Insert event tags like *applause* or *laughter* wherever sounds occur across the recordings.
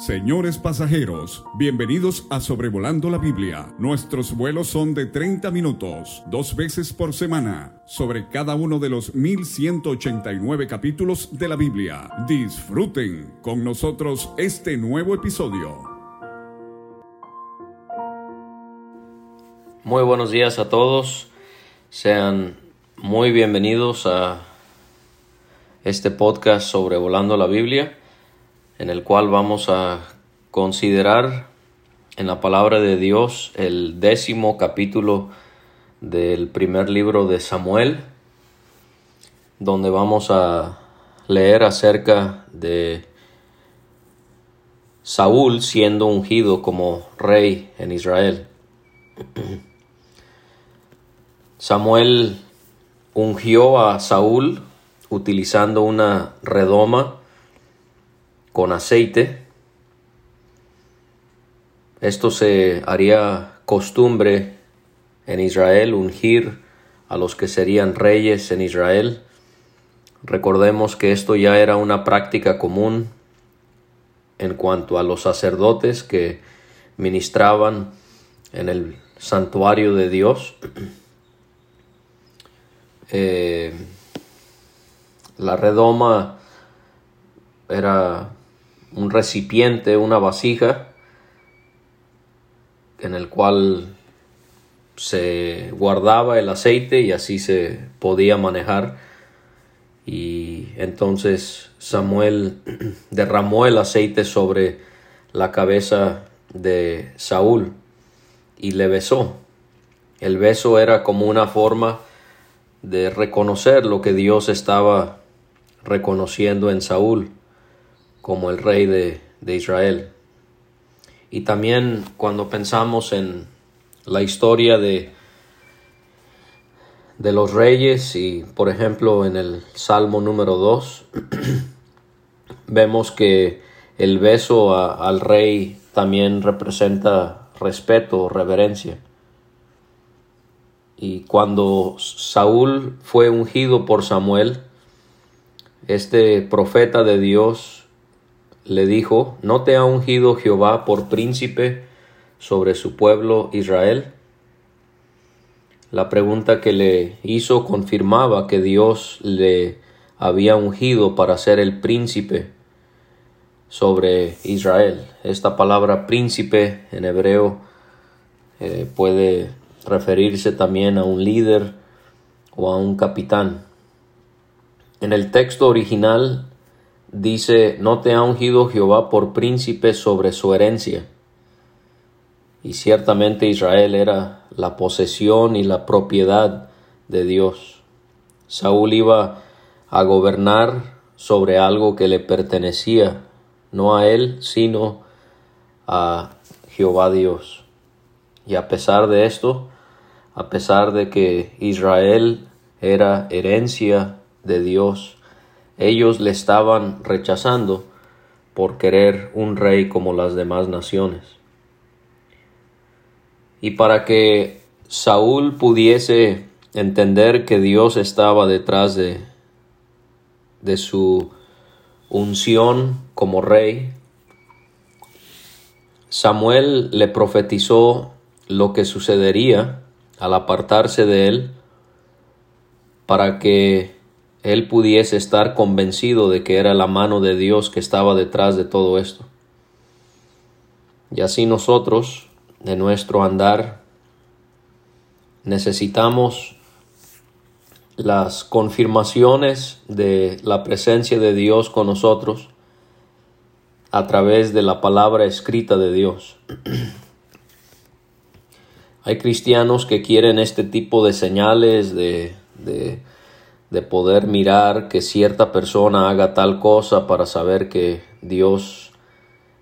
Señores pasajeros, bienvenidos a Sobrevolando la Biblia. Nuestros vuelos son de 30 minutos, dos veces por semana, sobre cada uno de los 1189 capítulos de la Biblia. Disfruten con nosotros este nuevo episodio. Muy buenos días a todos. Sean muy bienvenidos a este podcast Sobrevolando la Biblia en el cual vamos a considerar en la palabra de Dios el décimo capítulo del primer libro de Samuel, donde vamos a leer acerca de Saúl siendo ungido como rey en Israel. *clears throat* Samuel ungió a Saúl utilizando una redoma con aceite. Esto se haría costumbre en Israel, ungir a los que serían reyes en Israel. Recordemos que esto ya era una práctica común en cuanto a los sacerdotes que ministraban en el santuario de Dios. *clears throat* Eh, la redoma era un recipiente, una vasija, en el cual se guardaba el aceite y así se podía manejar. Y entonces Samuel *clears throat* derramó el aceite sobre la cabeza de Saúl y le besó. El beso era como una forma de reconocer lo que Dios estaba reconociendo en Saúl como el rey de, Israel. Y también cuando pensamos en la historia de, de los reyes y por ejemplo en el Salmo número 2 *clears throat* vemos que el beso al rey también representa respeto, reverencia. Y cuando Saúl fue ungido por Samuel, este profeta de Dios le dijo, ¿no te ha ungido Jehová por príncipe sobre su pueblo Israel? La pregunta que le hizo confirmaba que Dios le había ungido para ser el príncipe sobre Israel. Esta palabra príncipe en hebreo eh, puede referirse también a un líder o a un capitán. En el texto original dice, no te ha ungido Jehová por príncipe sobre su herencia. Y ciertamente Israel era la posesión y la propiedad de Dios. Saúl iba a gobernar sobre algo que le pertenecía, no a él, sino a Jehová Dios. Y a pesar de esto, a pesar de que Israel era herencia de Dios, ellos le estaban rechazando por querer un rey como las demás naciones. Y para que Saúl pudiese entender que Dios estaba detrás de, de su unción como rey, Samuel le profetizó lo que sucedería al apartarse de él para que él pudiese estar convencido de que era la mano de Dios que estaba detrás de todo esto. Y así nosotros, de nuestro andar, necesitamos las confirmaciones de la presencia de Dios con nosotros a través de la palabra escrita de Dios. *clears throat* Hay cristianos que quieren este tipo de señales de, de de poder mirar que cierta persona haga tal cosa para saber que Dios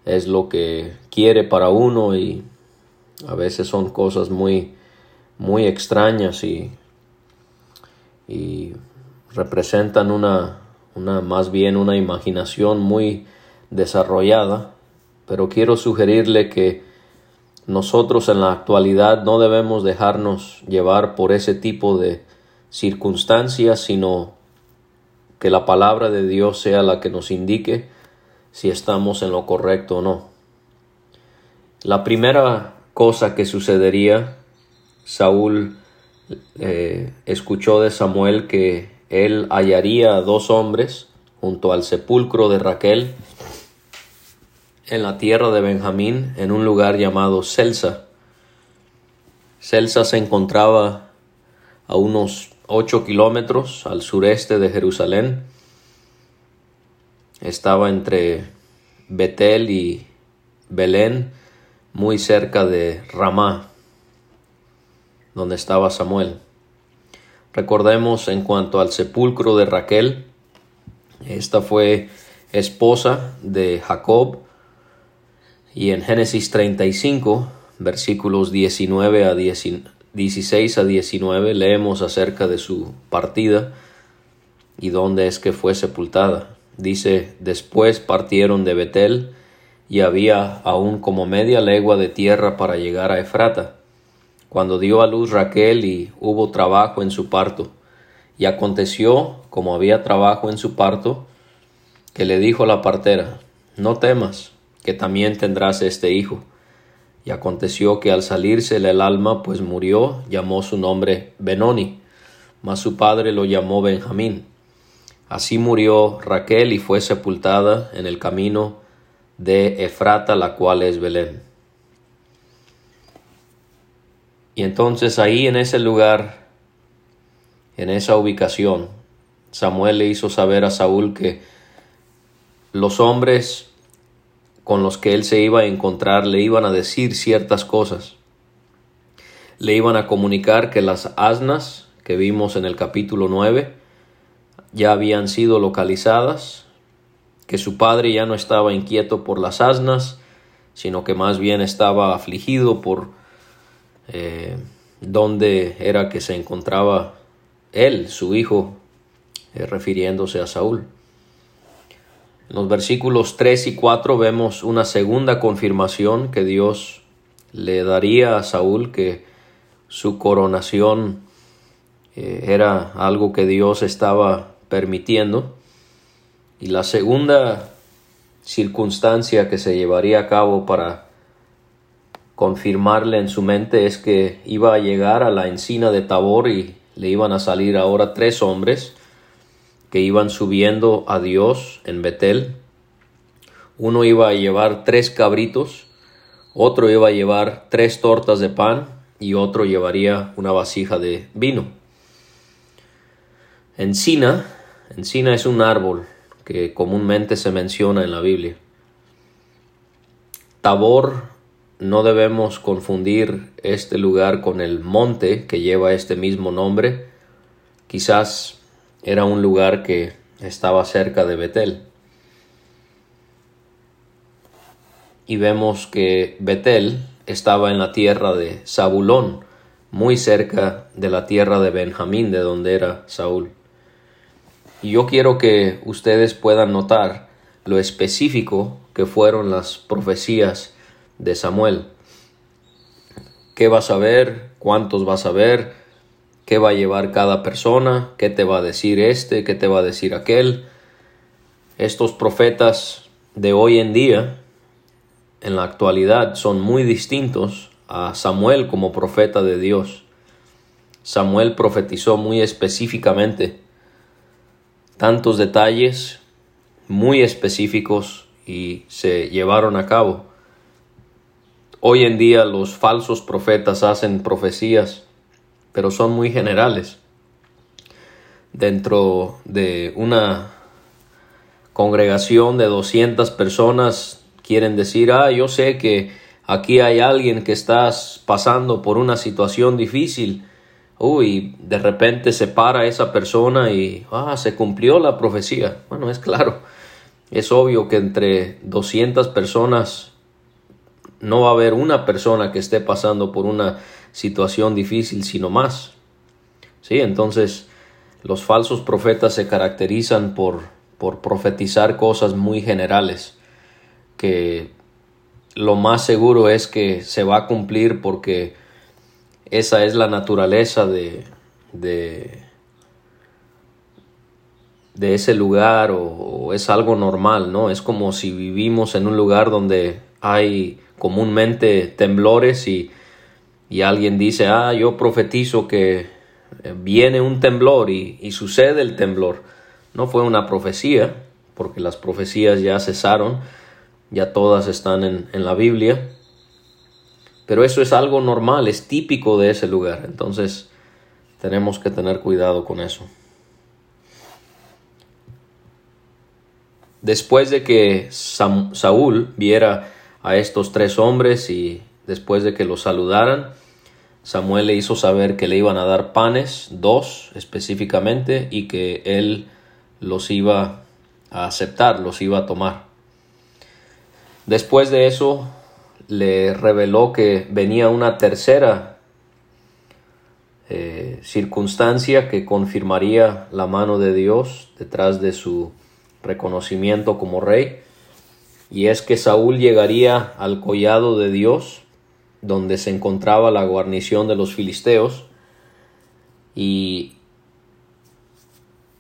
es lo que quiere para uno y a veces son cosas muy muy extrañas y, y representan una, una más bien una imaginación muy desarrollada. Pero quiero sugerirle que nosotros en la actualidad no debemos dejarnos llevar por ese tipo de circunstancias, sino que la palabra de Dios sea la que nos indique si estamos en lo correcto o no. La primera cosa que sucedería, Saúl eh, escuchó de Samuel que él hallaría a dos hombres junto al sepulcro de Raquel en la tierra de Benjamín, en un lugar llamado Celsa. Celsa se encontraba a unos ocho kilómetros al sureste de Jerusalén. Estaba entre Betel y Belén, muy cerca de Ramá, donde estaba Samuel. Recordemos en cuanto al sepulcro de Raquel, esta fue esposa de Jacob y en Génesis 35, versículos 19 a 16 a 19 leemos acerca de su partida y dónde es que fue sepultada. Dice, después partieron de Betel y había aún como media legua de tierra para llegar a Efrata cuando dio a luz Raquel y hubo trabajo en su parto. Y aconteció, como había trabajo en su parto, que le dijo la partera, no temas, que también tendrás este hijo. Y aconteció que al salirse el alma, pues murió, llamó su nombre Benoni, mas su padre lo llamó Benjamín. Así murió Raquel y fue sepultada en el camino de Efrata, la cual es Belén. Y entonces ahí en ese lugar, en esa ubicación, Samuel le hizo saber a Saúl que los hombres con los que él se iba a encontrar le iban a decir ciertas cosas. Le iban a comunicar que las asnas que vimos en el capítulo 9 ya habían sido localizadas, que su padre ya no estaba inquieto por las asnas, sino que más bien estaba afligido por eh, dónde era que se encontraba él, su hijo, eh, refiriéndose a Saúl. En los versículos 3 y 4 vemos una segunda confirmación que Dios le daría a Saúl que su coronación eh, era algo que Dios estaba permitiendo. Y la segunda circunstancia que se llevaría a cabo para confirmarle en su mente es que iba a llegar a la encina de Tabor y le iban a salir ahora tres hombres que iban subiendo a Dios en Betel. Uno iba a llevar tres cabritos, otro iba a llevar tres tortas de pan y otro llevaría una vasija de vino. Encina, encina es un árbol que comúnmente se menciona en la Biblia. Tabor no debemos confundir este lugar con el monte que lleva este mismo nombre. Quizás era un lugar que estaba cerca de Betel. Y vemos que Betel estaba en la tierra de Zabulón, muy cerca de la tierra de Benjamín, de donde era Saúl. Y yo quiero que ustedes puedan notar lo específico que fueron las profecías de Samuel. ¿Qué vas a ver? ¿Cuántos vas a ver? ¿Qué va a llevar cada persona? ¿Qué te va a decir este? ¿Qué te va a decir aquel? Estos profetas de hoy en día, en la actualidad, son muy distintos a Samuel como profeta de Dios. Samuel profetizó muy específicamente tantos detalles muy específicos y se llevaron a cabo. Hoy en día los falsos profetas hacen profecías, pero son muy generales. Dentro de una congregación de 200 personas quieren decir, ah, yo sé que aquí hay alguien que está pasando por una situación difícil. Uy, de repente se para esa persona y, ah, se cumplió la profecía. Bueno, es claro, es obvio que entre 200 personas no va a haber una persona que esté pasando por una situación difícil, sino más. Sí, entonces los falsos profetas se caracterizan por, por profetizar cosas muy generales, que lo más seguro es que se va a cumplir porque esa es la naturaleza de, de, de ese lugar o, es algo normal, ¿no? Es como si vivimos en un lugar donde hay comúnmente temblores y, y alguien dice, ah, yo profetizo que viene un temblor y, y sucede el temblor. No fue una profecía, porque las profecías ya cesaron, ya todas están en, en la Biblia, pero eso es algo normal, es típico de ese lugar, entonces tenemos que tener cuidado con eso. Después de que Saúl viera a estos tres hombres y después de que los saludaran, Samuel le hizo saber que le iban a dar panes, dos específicamente, y que él los iba a aceptar, los iba a tomar. Después de eso, le reveló que venía una tercera eh, circunstancia que confirmaría la mano de Dios detrás de su reconocimiento como rey, y es que Saúl llegaría al collado de Dios, donde se encontraba la guarnición de los filisteos, y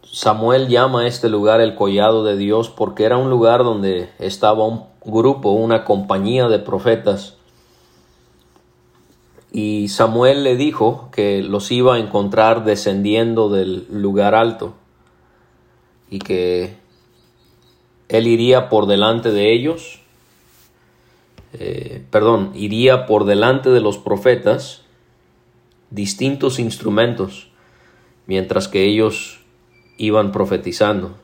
Samuel llama a este lugar el collado de Dios porque era un lugar donde estaba un grupo, una compañía de profetas. Y Samuel le dijo que los iba a encontrar descendiendo del lugar alto y que él iría por delante de ellos, eh, perdón, iría por delante de los profetas distintos instrumentos, mientras que ellos iban profetizando.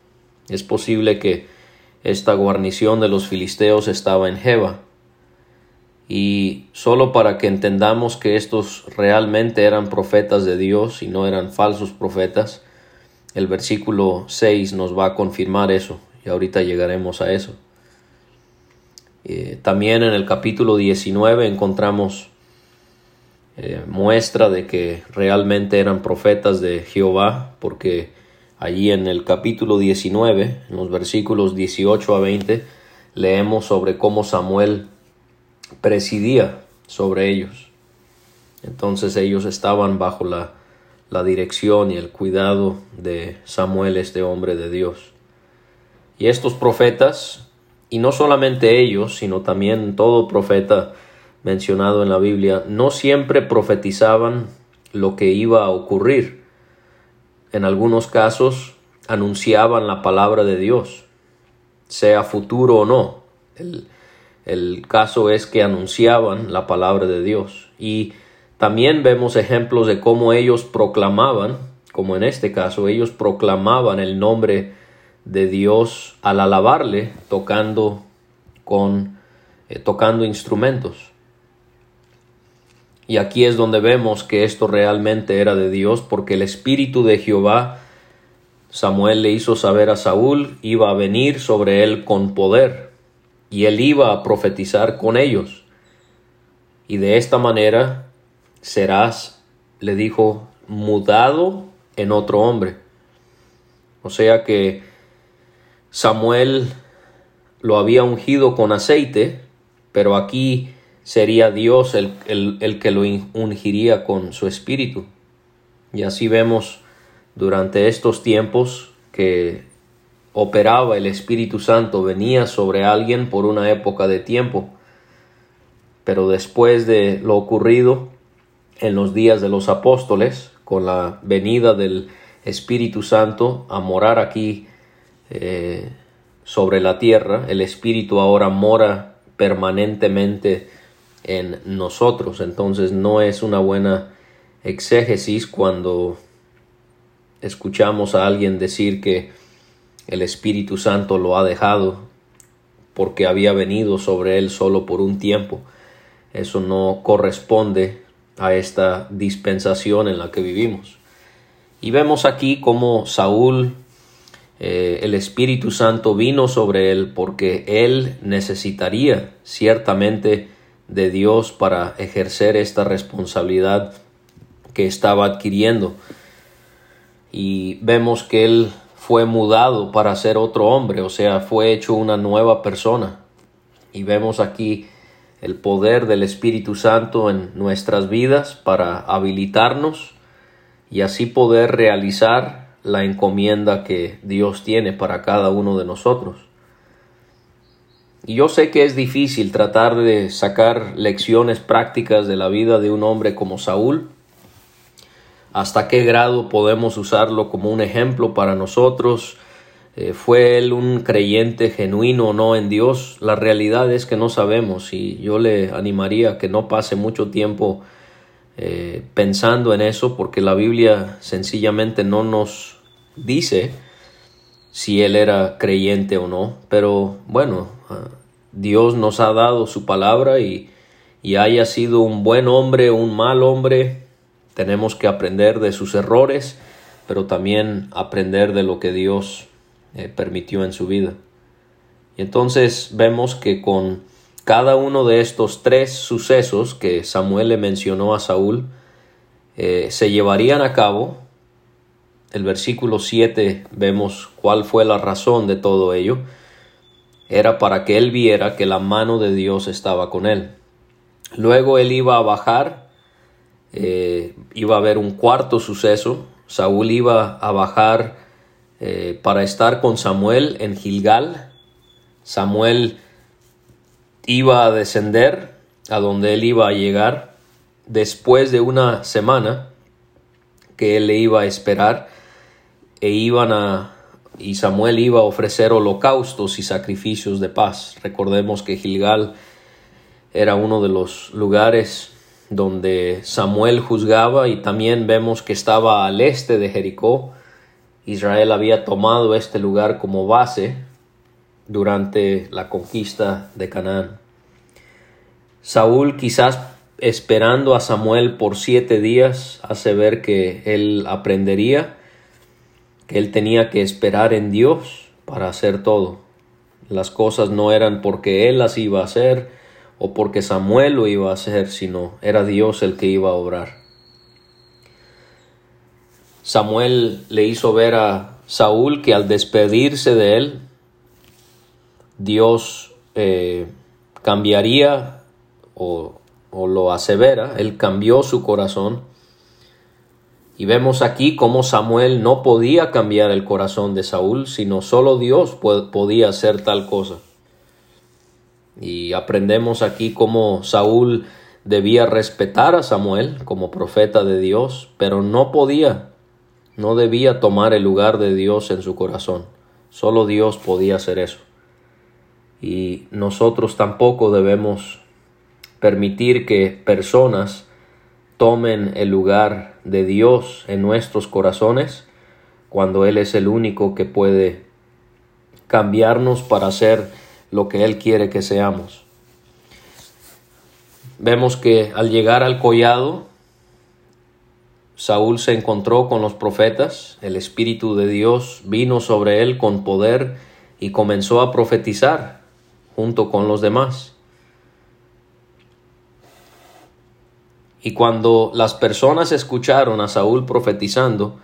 Es posible que esta guarnición de los filisteos estaba en Jeba. Y solo para que entendamos que estos realmente eran profetas de Dios y no eran falsos profetas, el versículo 6 nos va a confirmar eso y ahorita llegaremos a eso. Eh, también en el capítulo 19 encontramos eh, muestra de que realmente eran profetas de Jehová, porque allí en el capítulo 19, en los versículos 18 a 20, leemos sobre cómo Samuel presidía sobre ellos. Entonces ellos estaban bajo la, la dirección y el cuidado de Samuel, este hombre de Dios. Y estos profetas, y no solamente ellos, sino también todo profeta mencionado en la Biblia, no siempre profetizaban lo que iba a ocurrir. En algunos casos anunciaban la palabra de Dios, sea futuro o no. El, el caso es que anunciaban la palabra de Dios. Y también vemos ejemplos de cómo ellos proclamaban, como en este caso, ellos proclamaban el nombre de Dios al alabarle tocando con eh, tocando instrumentos. Y aquí es donde vemos que esto realmente era de Dios porque el espíritu de Jehová Samuel le hizo saber a Saúl iba a venir sobre él con poder y él iba a profetizar con ellos. Y de esta manera serás, le dijo, mudado en otro hombre. O sea que Samuel lo había ungido con aceite, pero aquí sería Dios el, el, que lo ungiría con su espíritu. Y así vemos durante estos tiempos que operaba el Espíritu Santo, venía sobre alguien por una época de tiempo, pero después de lo ocurrido en los días de los apóstoles, con la venida del Espíritu Santo a morar aquí eh, sobre la tierra, el Espíritu ahora mora permanentemente en nosotros. Entonces no es una buena exégesis cuando escuchamos a alguien decir que el Espíritu Santo lo ha dejado porque había venido sobre él solo por un tiempo. Eso no corresponde a esta dispensación en la que vivimos. Y vemos aquí cómo Saúl eh, el Espíritu Santo vino sobre él porque él necesitaría ciertamente de Dios para ejercer esta responsabilidad que estaba adquiriendo. Y vemos que él fue mudado para ser otro hombre, o sea, fue hecho una nueva persona. Y vemos aquí el poder del Espíritu Santo en nuestras vidas para habilitarnos y así poder realizar la encomienda que Dios tiene para cada uno de nosotros. Y yo sé que es difícil tratar de sacar lecciones prácticas de la vida de un hombre como Saúl. ¿Hasta qué grado podemos usarlo como un ejemplo para nosotros? Eh, ¿Fue él un creyente genuino o no en Dios? La realidad es que no sabemos y yo le animaría a que no pase mucho tiempo eh, pensando en eso porque la Biblia sencillamente no nos dice si él era creyente o no. Pero bueno, ah, Dios nos ha dado su palabra y, y haya sido un buen hombre o un mal hombre, tenemos que aprender de sus errores, pero también aprender de lo que Dios eh, permitió en su vida. Y entonces vemos que con cada uno de estos tres sucesos que Samuel le mencionó a Saúl eh, se llevarían a cabo. El versículo 7 vemos cuál fue la razón de todo ello. Era para que él viera que la mano de Dios estaba con él. Luego él iba a bajar, eh, iba a haber un cuarto suceso. Saúl iba a bajar eh, para estar con Samuel en Gilgal. Samuel iba a descender a donde él iba a llegar después de una semana que él le iba a esperar e iban a y Samuel iba a ofrecer holocaustos y sacrificios de paz. Recordemos que Gilgal era uno de los lugares donde Samuel juzgaba y también vemos que estaba al este de Jericó. Israel había tomado este lugar como base durante la conquista de Canaán. Saúl quizás esperando a Samuel por siete días hace ver que él aprendería que él tenía que esperar en Dios para hacer todo. Las cosas no eran porque él las iba a hacer o porque Samuel lo iba a hacer, sino era Dios el que iba a obrar. Samuel le hizo ver a Saúl que al despedirse de él, Dios eh, cambiaría o, o lo asevera, él cambió su corazón. Y vemos aquí cómo Samuel no podía cambiar el corazón de Saúl, sino solo Dios podía hacer tal cosa. Y aprendemos aquí cómo Saúl debía respetar a Samuel como profeta de Dios, pero no podía, no debía tomar el lugar de Dios en su corazón. Solo Dios podía hacer eso y nosotros tampoco debemos permitir que personas tomen el lugar de Dios en nuestros corazones cuando Él es el único que puede cambiarnos para ser lo que Él quiere que seamos. Vemos que al llegar al collado, Saúl se encontró con los profetas, el Espíritu de Dios vino sobre él con poder y comenzó a profetizar junto con los demás. Y cuando las personas escucharon a Saúl profetizando,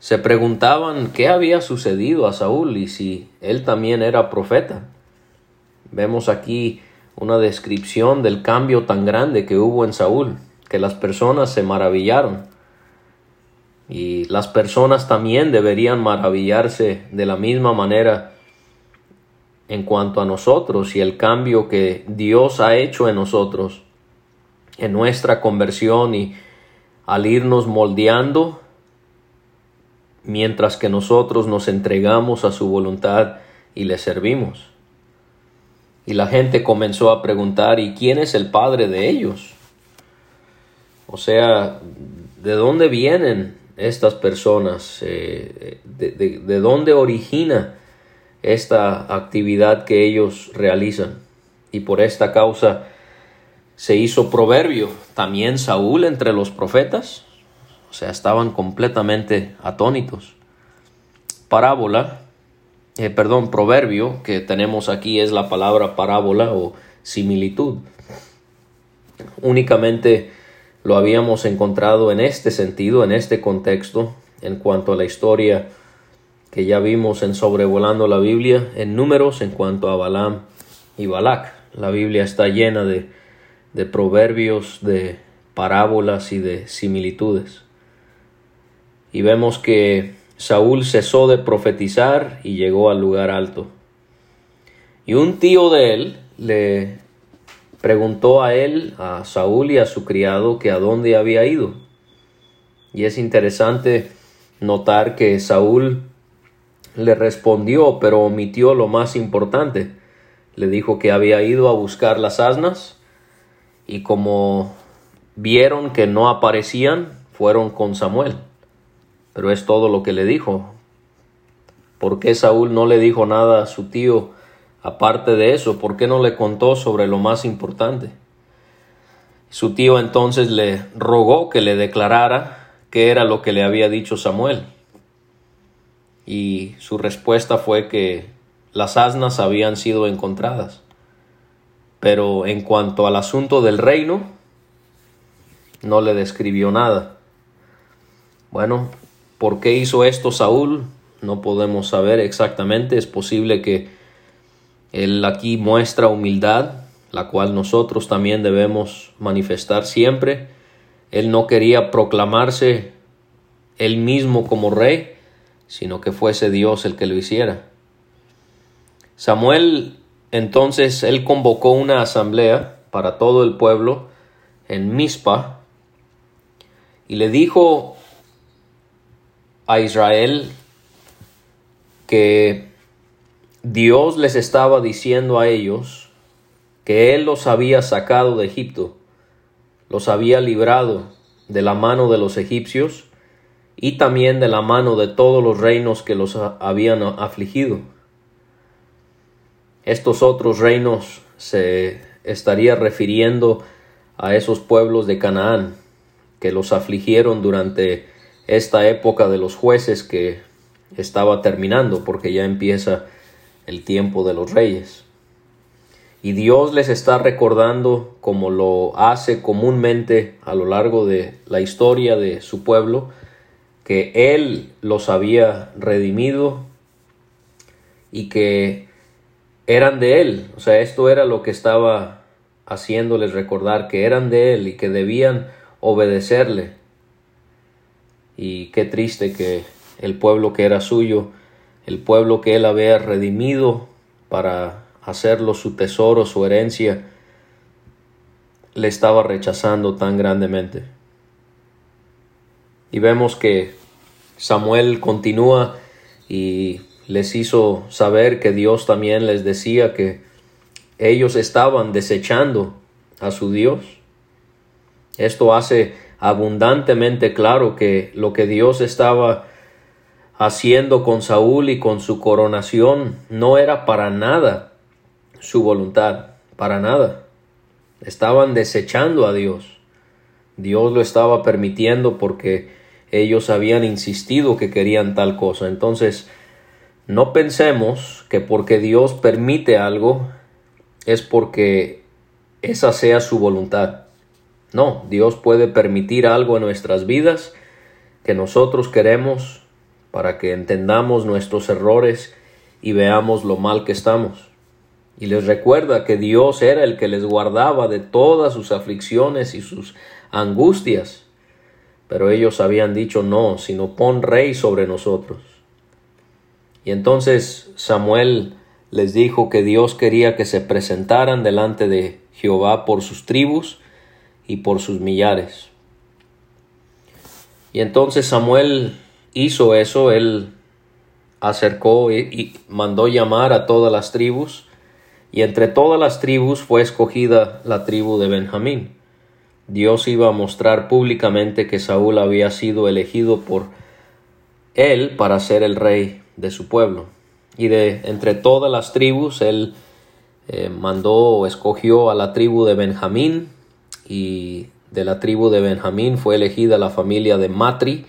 se preguntaban qué había sucedido a Saúl y si él también era profeta. Vemos aquí una descripción del cambio tan grande que hubo en Saúl, que las personas se maravillaron. Y las personas también deberían maravillarse de la misma manera en cuanto a nosotros y el cambio que Dios ha hecho en nosotros, en nuestra conversión y al irnos moldeando mientras que nosotros nos entregamos a su voluntad y le servimos. Y la gente comenzó a preguntar, ¿y quién es el padre de ellos? O sea, ¿de dónde vienen estas personas? Eh, de, ¿De dónde origina esta actividad que ellos realizan. Y por esta causa se hizo proverbio también Saúl entre los profetas. O sea, estaban completamente atónitos. Parábola, eh, perdón, proverbio que tenemos aquí es la palabra parábola o similitud. Únicamente lo habíamos encontrado en este sentido, en este contexto, en cuanto a la historia que ya vimos en sobrevolando la Biblia en números en cuanto a Balaam y Balac. La Biblia está llena de, de proverbios, de parábolas y de similitudes. Y vemos que Saúl cesó de profetizar y llegó al lugar alto. Y un tío de él le preguntó a él, a Saúl y a su criado, que a dónde había ido. Y es interesante notar que Saúl le respondió, pero omitió lo más importante. Le dijo que había ido a buscar las asnas y como vieron que no aparecían, fueron con Samuel. Pero es todo lo que le dijo. ¿Por qué Saúl no le dijo nada a su tío aparte de eso? ¿Por qué no le contó sobre lo más importante? Su tío entonces le rogó que le declarara qué era lo que le había dicho Samuel. Y su respuesta fue que las asnas habían sido encontradas. Pero en cuanto al asunto del reino, no le describió nada. Bueno, ¿por qué hizo esto Saúl? No podemos saber exactamente. Es posible que él aquí muestra humildad, la cual nosotros también debemos manifestar siempre. Él no quería proclamarse él mismo como rey, sino que fuese Dios el que lo hiciera. Samuel entonces él convocó una asamblea para todo el pueblo en Mizpa y le dijo a Israel que Dios les estaba diciendo a ellos que Él los había sacado de Egipto, los había librado de la mano de los egipcios y también de la mano de todos los reinos que los habían afligido. Estos otros reinos se estaría refiriendo a esos pueblos de Canaán que los afligieron durante esta época de los jueces que estaba terminando porque ya empieza el tiempo de los reyes. Y Dios les está recordando como lo hace comúnmente a lo largo de la historia de su pueblo, que Él los había redimido y que eran de Él. O sea, esto era lo que estaba haciéndoles recordar que eran de Él y que debían obedecerle. Y qué triste que el pueblo que era suyo, el pueblo que Él había redimido para hacerlo su tesoro, su herencia, le estaba rechazando tan grandemente. Y vemos que Samuel continúa y les hizo saber que Dios también les decía que ellos estaban desechando a su Dios. Esto hace abundantemente claro que lo que Dios estaba haciendo con Saúl y con su coronación no era para nada su voluntad, para nada. Estaban desechando a Dios. Dios lo estaba permitiendo porque ellos habían insistido que querían tal cosa. Entonces, no pensemos que porque Dios permite algo es porque esa sea su voluntad. No, Dios puede permitir algo en nuestras vidas que nosotros queremos para que entendamos nuestros errores y veamos lo mal que estamos. Y les recuerda que Dios era el que les guardaba de todas sus aflicciones y sus angustias. Pero ellos habían dicho no, sino pon rey sobre nosotros. Y entonces Samuel les dijo que Dios quería que se presentaran delante de Jehová por sus tribus y por sus millares. Y entonces Samuel hizo eso, él acercó y, mandó llamar a todas las tribus, y entre todas las tribus fue escogida la tribu de Benjamín. Dios iba a mostrar públicamente que Saúl había sido elegido por él para ser el rey de su pueblo. Y de entre todas las tribus, él eh, mandó o escogió a la tribu de Benjamín, y de la tribu de Benjamín fue elegida la familia de Matri.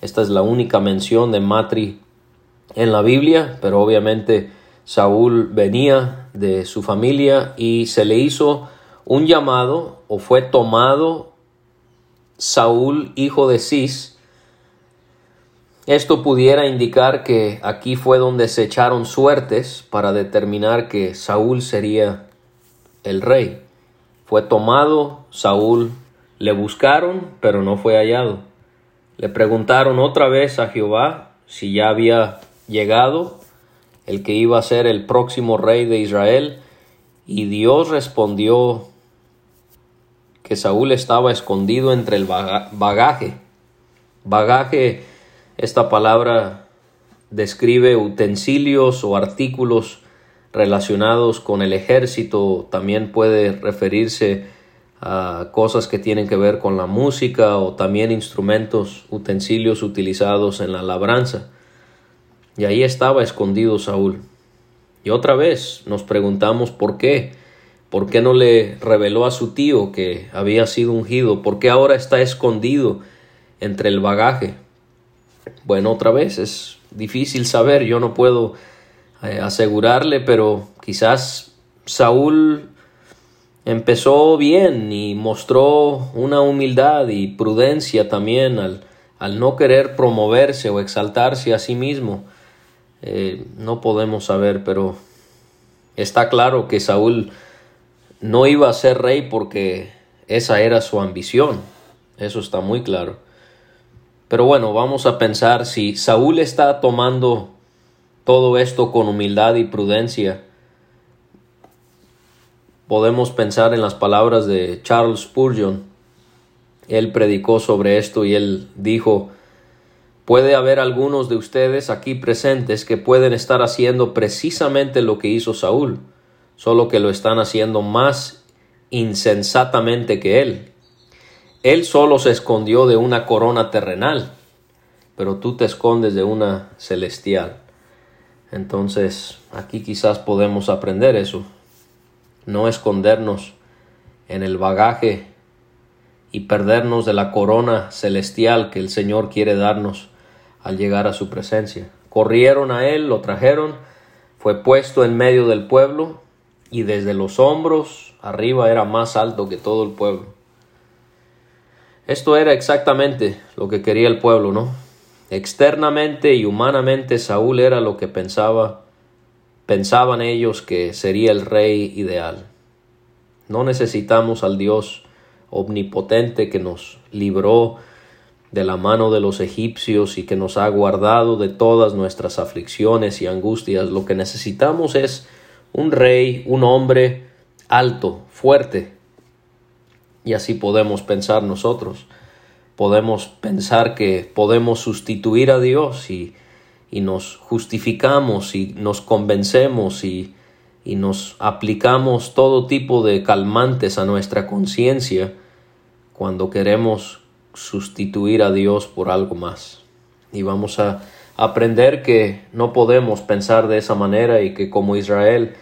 Esta es la única mención de Matri en la Biblia, pero obviamente Saúl venía de su familia y se le hizo un llamado o fue tomado Saúl, hijo de Cis. Esto pudiera indicar que aquí fue donde se echaron suertes para determinar que Saúl sería el rey. Fue tomado Saúl, le buscaron, pero no fue hallado. Le preguntaron otra vez a Jehová si ya había llegado el que iba a ser el próximo rey de Israel, y Dios respondió que Saúl estaba escondido entre el bagaje. Bagaje, esta palabra describe utensilios o artículos relacionados con el ejército, también puede referirse a cosas que tienen que ver con la música o también instrumentos, utensilios utilizados en la labranza. Y ahí estaba escondido Saúl. Y otra vez nos preguntamos por qué. ¿Por qué no le reveló a su tío que había sido ungido? ¿Por qué ahora está escondido entre el bagaje? Bueno, otra vez es difícil saber, yo no puedo eh, asegurarle, pero quizás Saúl empezó bien y mostró una humildad y prudencia también al, al no querer promoverse o exaltarse a sí mismo. Eh, no podemos saber, pero está claro que Saúl no iba a ser rey porque esa era su ambición. Eso está muy claro. Pero bueno, vamos a pensar si Saúl está tomando todo esto con humildad y prudencia podemos pensar en las palabras de Charles Spurgeon. Él predicó sobre esto y él dijo, puede haber algunos de ustedes aquí presentes que pueden estar haciendo precisamente lo que hizo Saúl, solo que lo están haciendo más insensatamente que él. Él solo se escondió de una corona terrenal, pero tú te escondes de una celestial. Entonces, aquí quizás podemos aprender eso no escondernos en el bagaje y perdernos de la corona celestial que el Señor quiere darnos al llegar a su presencia. Corrieron a él, lo trajeron, fue puesto en medio del pueblo y desde los hombros arriba era más alto que todo el pueblo. Esto era exactamente lo que quería el pueblo, ¿no? Externamente y humanamente Saúl era lo que pensaba pensaban ellos que sería el rey ideal. No necesitamos al Dios omnipotente que nos libró de la mano de los egipcios y que nos ha guardado de todas nuestras aflicciones y angustias. Lo que necesitamos es un rey, un hombre alto, fuerte. Y así podemos pensar nosotros. Podemos pensar que podemos sustituir a Dios y y nos justificamos y nos convencemos y, y nos aplicamos todo tipo de calmantes a nuestra conciencia cuando queremos sustituir a Dios por algo más. Y vamos a aprender que no podemos pensar de esa manera y que como Israel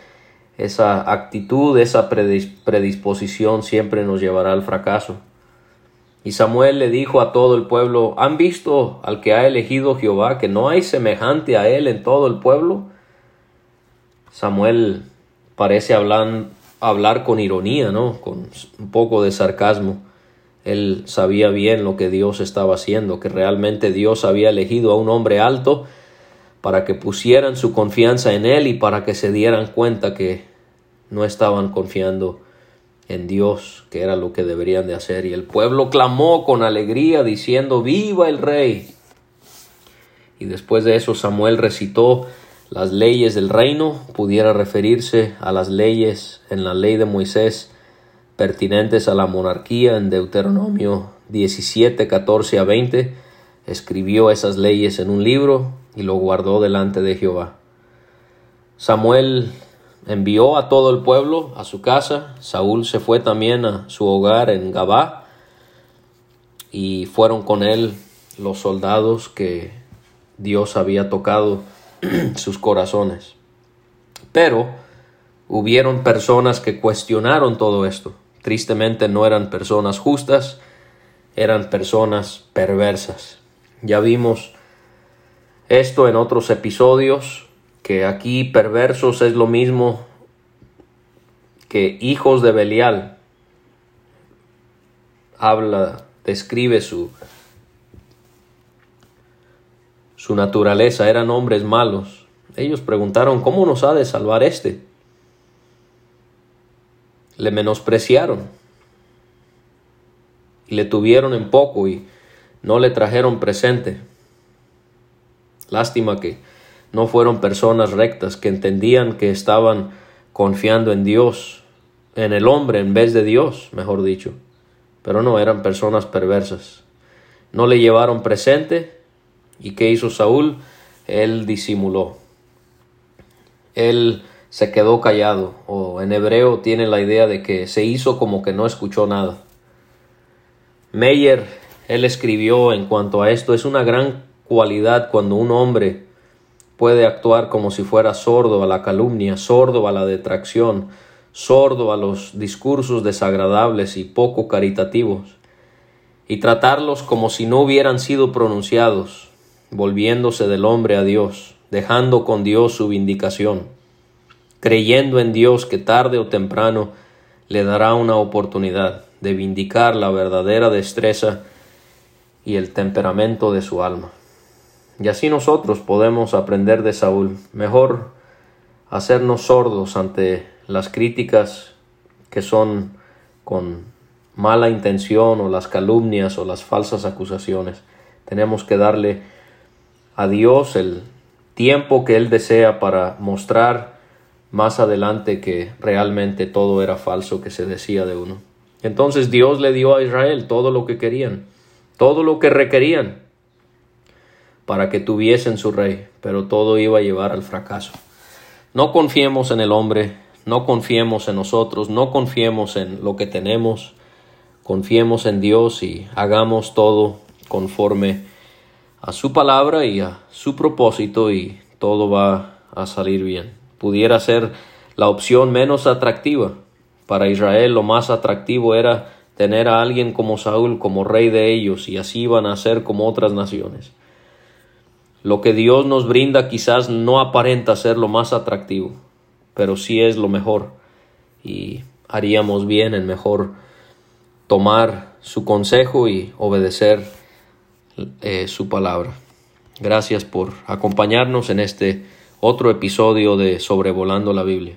esa actitud, esa predisposición siempre nos llevará al fracaso. Y Samuel le dijo a todo el pueblo, ¿han visto al que ha elegido Jehová, que no hay semejante a él en todo el pueblo? Samuel parece hablar, hablar con ironía, ¿no? Con un poco de sarcasmo. Él sabía bien lo que Dios estaba haciendo, que realmente Dios había elegido a un hombre alto para que pusieran su confianza en él y para que se dieran cuenta que no estaban confiando en Dios, que era lo que deberían de hacer. Y el pueblo clamó con alegría diciendo, viva el rey. Y después de eso Samuel recitó las leyes del reino, pudiera referirse a las leyes en la ley de Moisés pertinentes a la monarquía en Deuteronomio 17, 14 a 20. Escribió esas leyes en un libro y lo guardó delante de Jehová. Samuel envió a todo el pueblo a su casa. Saúl se fue también a su hogar en Gabá y fueron con él los soldados que Dios había tocado *clears throat* sus corazones. Pero hubieron personas que cuestionaron todo esto. Tristemente no eran personas justas, eran personas perversas. Ya vimos esto en otros episodios que aquí perversos es lo mismo que hijos de Belial. Habla, describe su, su naturaleza, eran hombres malos. Ellos preguntaron, ¿cómo nos ha de salvar este? Le menospreciaron y le tuvieron en poco y no le trajeron presente. Lástima que no fueron personas rectas que entendían que estaban confiando en Dios, en el hombre en vez de Dios, mejor dicho. Pero no eran personas perversas. No le llevaron presente. ¿Y qué hizo Saúl? Él disimuló. Él se quedó callado, o en hebreo tiene la idea de que se hizo como que no escuchó nada. Meyer, él escribió en cuanto a esto, es una gran cualidad cuando un hombre puede actuar como si fuera sordo a la calumnia, sordo a la detracción, sordo a los discursos desagradables y poco caritativos, y tratarlos como si no hubieran sido pronunciados, volviéndose del hombre a Dios, dejando con Dios su vindicación creyendo en Dios que tarde o temprano le dará una oportunidad de vindicar la verdadera destreza y el temperamento de su alma. Y así nosotros podemos aprender de Saúl, mejor hacernos sordos ante las críticas que son con mala intención o las calumnias o las falsas acusaciones. Tenemos que darle a Dios el tiempo que Él desea para mostrar más adelante que realmente todo era falso que se decía de uno. Entonces Dios le dio a Israel todo lo que querían, todo lo que requerían para que tuviesen su rey, pero todo iba a llevar al fracaso. No confiemos en el hombre, no confiemos en nosotros, no confiemos en lo que tenemos, confiemos en Dios y hagamos todo conforme a su palabra y a su propósito y todo va a salir bien pudiera ser la opción menos atractiva. Para Israel lo más atractivo era tener a alguien como Saúl como rey de ellos y así iban a ser como otras naciones. Lo que Dios nos brinda quizás no aparenta ser lo más atractivo, pero sí es lo mejor y haríamos bien en mejor tomar su consejo y obedecer eh, su palabra. Gracias por acompañarnos en este otro episodio de Sobrevolando la Biblia.